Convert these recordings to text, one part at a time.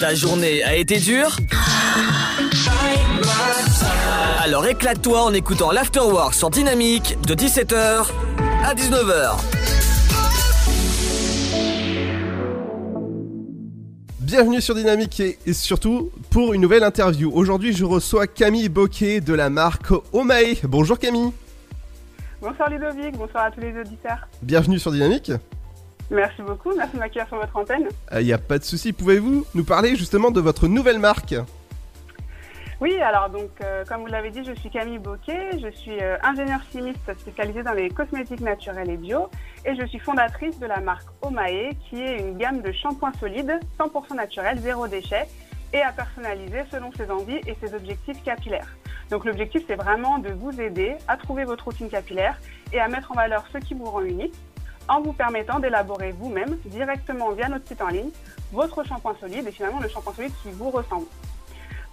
Ta journée a été dure Alors éclate-toi en écoutant l'Afterwork sur Dynamique de 17h à 19h. Bienvenue sur Dynamique et, et surtout pour une nouvelle interview. Aujourd'hui, je reçois Camille Boquet de la marque Omae. Bonjour Camille. Bonsoir Ludovic, bonsoir à tous les auditeurs. Bienvenue sur Dynamique. Merci beaucoup, merci de m'accueillir sur votre antenne. Il n'y a pas de souci. Pouvez-vous nous parler justement de votre nouvelle marque? Oui, alors donc, euh, comme vous l'avez dit, je suis Camille Boquet, je suis euh, ingénieure chimiste spécialisée dans les cosmétiques naturels et bio, et je suis fondatrice de la marque Omae, qui est une gamme de shampoings solides, 100% naturels, zéro déchet, et à personnaliser selon ses envies et ses objectifs capillaires. Donc l'objectif, c'est vraiment de vous aider à trouver votre routine capillaire et à mettre en valeur ce qui vous rend unique, en vous permettant d'élaborer vous-même, directement via notre site en ligne, votre shampoing solide et finalement le shampoing solide qui vous ressemble.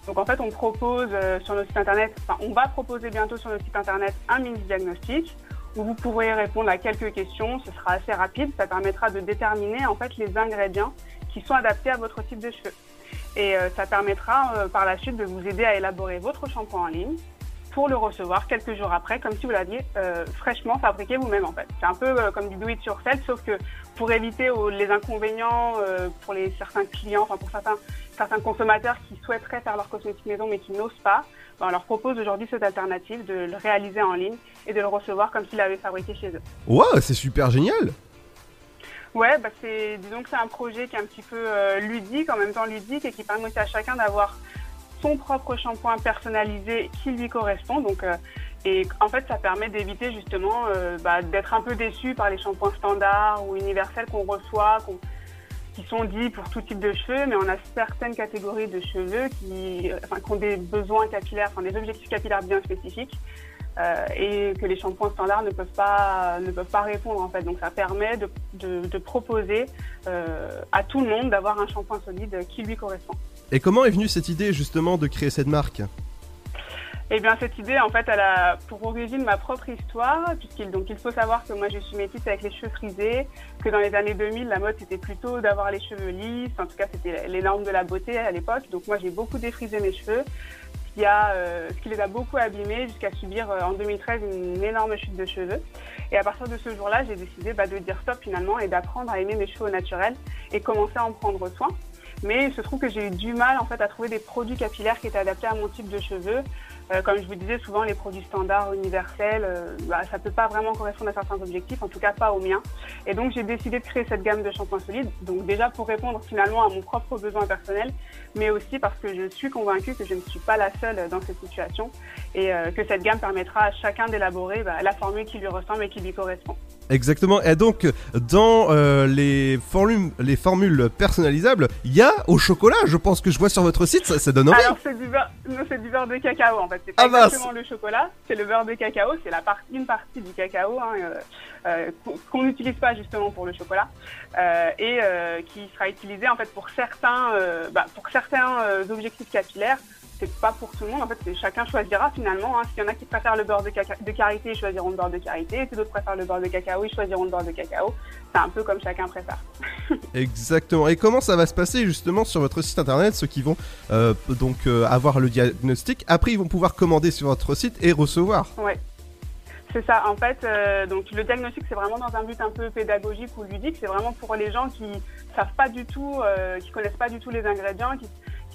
Donc en fait, on propose euh, sur notre site internet, enfin on va proposer bientôt sur notre site internet un mini diagnostic où vous pourrez répondre à quelques questions. Ce sera assez rapide, ça permettra de déterminer en fait les ingrédients qui sont adaptés à votre type de cheveux. Et euh, ça permettra euh, par la suite de vous aider à élaborer votre shampoing en ligne pour le recevoir quelques jours après, comme si vous l'aviez euh, fraîchement fabriqué vous-même en fait. C'est un peu euh, comme du do it yourself, sauf que pour éviter les inconvénients euh, pour les certains clients, enfin pour certains certains consommateurs qui souhaiteraient faire leur cosmétique maison mais qui n'osent pas, ben, on leur propose aujourd'hui cette alternative de le réaliser en ligne et de le recevoir comme s'ils l'avaient fabriqué chez eux. Waouh, c'est super génial Ouais, bah c'est disons que c'est un projet qui est un petit peu euh, ludique, en même temps ludique et qui permet aussi à chacun d'avoir son propre shampoing personnalisé qui lui correspond. Donc, euh, et en fait, ça permet d'éviter justement euh, bah, d'être un peu déçu par les shampoings standards ou universels qu'on reçoit, qui sont dits pour tout type de cheveux, mais on a certaines catégories de cheveux qui, euh, enfin, qui ont des besoins capillaires, enfin des objectifs capillaires bien spécifiques. et que les shampoings standards ne peuvent pas ne peuvent pas répondre en fait donc ça permet de, proposer à tout le monde d'avoir un shampoing solide qui lui correspond. Et comment est venue cette idée justement de créer cette marque? Eh bien, cette idée, en fait, elle a pour origine ma propre histoire, puisqu'il donc il faut savoir que moi, je suis métisse avec les cheveux frisés, que dans les années 2000, la mode c'était plutôt d'avoir les cheveux lisses. En tout cas, c'était les normes de la beauté à l'époque. Donc moi, j'ai beaucoup défrisé mes cheveux, ce qui euh, les a beaucoup abîmés jusqu'à subir euh, en 2013 une énorme chute de cheveux. Et à partir de ce jour-là, j'ai décidé bah, de dire stop finalement et d'apprendre à aimer mes cheveux au naturel et commencer à en prendre soin. Mais il se trouve que j'ai eu du mal en fait à trouver des produits capillaires qui étaient adaptés à mon type de cheveux. Euh, comme je vous disais, souvent les produits standards, universels, euh, bah, ça peut pas vraiment correspondre à certains objectifs, en tout cas pas aux miens. Et donc j'ai décidé de créer cette gamme de shampoings solides. Donc déjà pour répondre finalement à mon propre besoin personnel, mais aussi parce que je suis convaincue que je ne suis pas la seule dans cette situation et euh, que cette gamme permettra à chacun d'élaborer bah, la formule qui lui ressemble et qui lui correspond. Exactement. Et donc, dans euh, les, formules, les formules personnalisables, il y a au chocolat, je pense que je vois sur votre site, ça, ça donne envie. Alors c'est du beurre, non, c'est du beurre de cacao en fait. C'est pas Ah, mince. exactement le chocolat, c'est le beurre de cacao. C'est la une partie du cacao hein, euh, euh, qu'on- n'utilise pas justement pour le chocolat euh, et qui sera utilisé en fait pour certains, bah, pour certains objectifs capillaires. C'est pas pour tout le monde. En fait, chacun choisira finalement. Hein. S'il y en a qui préfèrent le beurre de, caca- de karité, ils choisiront le beurre de karité. Si d'autres préfèrent le beurre de cacao, ils choisiront le beurre de cacao. C'est un peu comme chacun préfère. Exactement. Et comment ça va se passer justement sur votre site internet Ceux qui vont euh, donc euh, avoir le diagnostic, après ils vont pouvoir commander sur votre site et recevoir. Ouais. C'est ça. En fait, euh, donc le diagnostic, c'est vraiment dans un but un peu pédagogique ou ludique. C'est vraiment pour les gens qui savent pas du tout, qui connaissent pas du tout les ingrédients, qui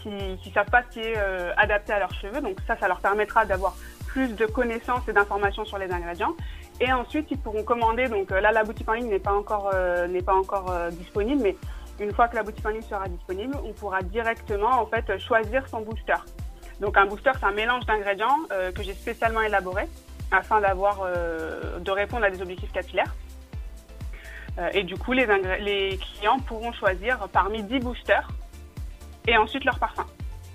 qui, qui savent pas ce qui est euh, adapté à leurs cheveux. Donc ça, ça leur permettra d'avoir plus de connaissances et d'informations sur les ingrédients. Et ensuite, ils pourront commander. Donc euh, là, la boutique en ligne n'est pas encore euh, pas encore disponible, mais une fois que la boutique en ligne sera disponible, on pourra directement en fait choisir son booster. Donc un booster, c'est un mélange d'ingrédients que j'ai spécialement élaboré afin d'avoir de répondre à des objectifs capillaires. Et du coup, les, les clients pourront choisir parmi 10 boosters et ensuite leur parfum.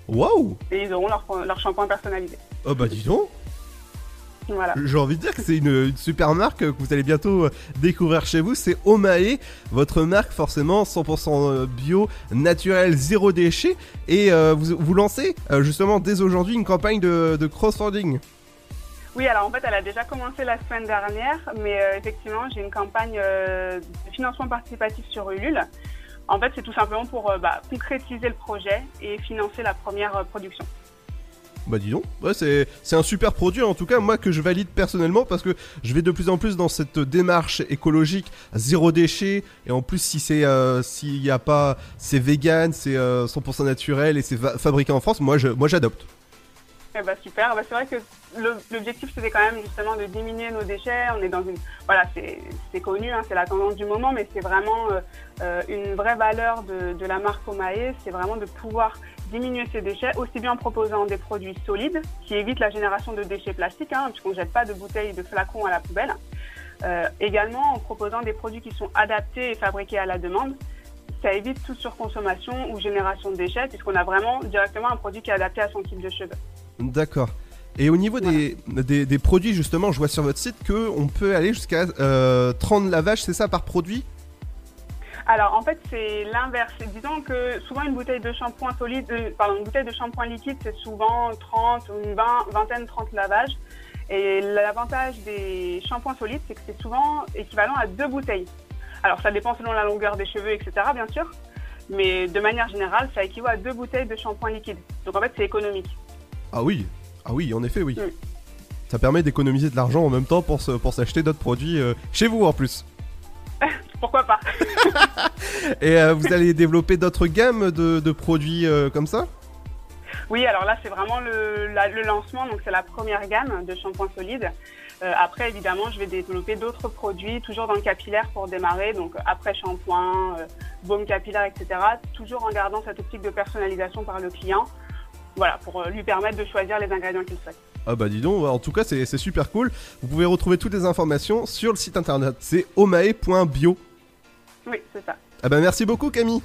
Waouh Et ils auront leur, leur shampoing personnalisé. Oh bah dis donc Voilà. J'ai envie de dire que c'est une, une super marque que vous allez bientôt euh, découvrir chez vous. C'est Omae, votre marque forcément 100% bio, naturel, zéro déchet. Et euh, vous, vous lancez euh, justement dès aujourd'hui une campagne de, de crowdfunding. Oui, alors en fait, elle a déjà commencé la semaine dernière, mais euh, effectivement, j'ai une campagne euh, de financement participatif sur Ulule En fait, c'est tout simplement pour euh, bah, concrétiser le projet et financer la première euh, production. Bah dis donc, c'est, un super produit en tout cas moi que je valide personnellement parce que je vais de plus en plus dans cette démarche écologique zéro déchet et en plus si c'est euh, s'il y a pas c'est vegan, c'est euh, 100% naturel et c'est fa- fabriqué en France, moi moi j'adopte. Eh bah, super. Bah, c'est vrai que l'objectif c'était quand même justement de diminuer nos déchets. On est dans une voilà, c'est connu, hein, c'est la tendance du moment, mais c'est vraiment euh, euh, une vraie valeur de, de la marque Omae, c'est vraiment de pouvoir diminuer ces déchets aussi bien en proposant des produits solides qui évitent la génération de déchets plastiques, hein, puisqu'on ne jette pas de bouteilles de flacons à la poubelle. Euh, également en proposant des produits qui sont adaptés et fabriqués à la demande. Ça évite toute surconsommation ou génération de déchets puisqu'on a vraiment directement un produit qui est adapté à son type de cheveux. D'accord. Et au niveau des, des, des produits justement, je vois sur votre site que on peut aller jusqu'à euh, 30 lavages, c'est ça par produit? Alors en fait c'est l'inverse. Disons que souvent une bouteille de shampoing solide, euh, pardon, une bouteille de shampoing liquide c'est souvent 30 ou une vingt- vingtaine, 30 lavages. Et l'avantage des shampoings solides c'est que c'est souvent équivalent à deux bouteilles. Alors ça dépend selon la longueur des cheveux, etc. bien sûr. Mais de manière générale ça équivaut à deux bouteilles de shampoing liquide. Donc en fait c'est économique. Ah oui, ah oui, en effet, oui. Oui. Ça permet d'économiser de l'argent en même temps pour se- pour s'acheter d'autres produits euh, chez vous en plus. Pourquoi pas Et euh, vous allez développer d'autres gammes de, de produits euh, comme ça? Oui, alors là, c'est vraiment le, la- le lancement, donc c'est la première gamme de shampoing solide. Euh, après, évidemment, je vais développer d'autres produits, toujours dans le capillaire pour démarrer, donc après shampoing, baume capillaire, etc. Toujours en gardant cette optique de personnalisation par le client, voilà, pour euh, lui permettre de choisir les ingrédients qu'il souhaite. Ah bah dis donc, en tout cas c'est super cool. Vous pouvez retrouver toutes les informations sur le site internet, c'est omae.bio. Oui, c'est ça. Ah bah merci beaucoup Camille.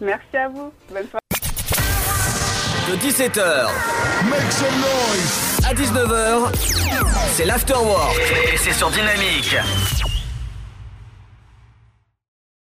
Merci à vous. Bonne soirée. De 17h à 19h, c'est l'afterwork. Et c'est sur Dynamique.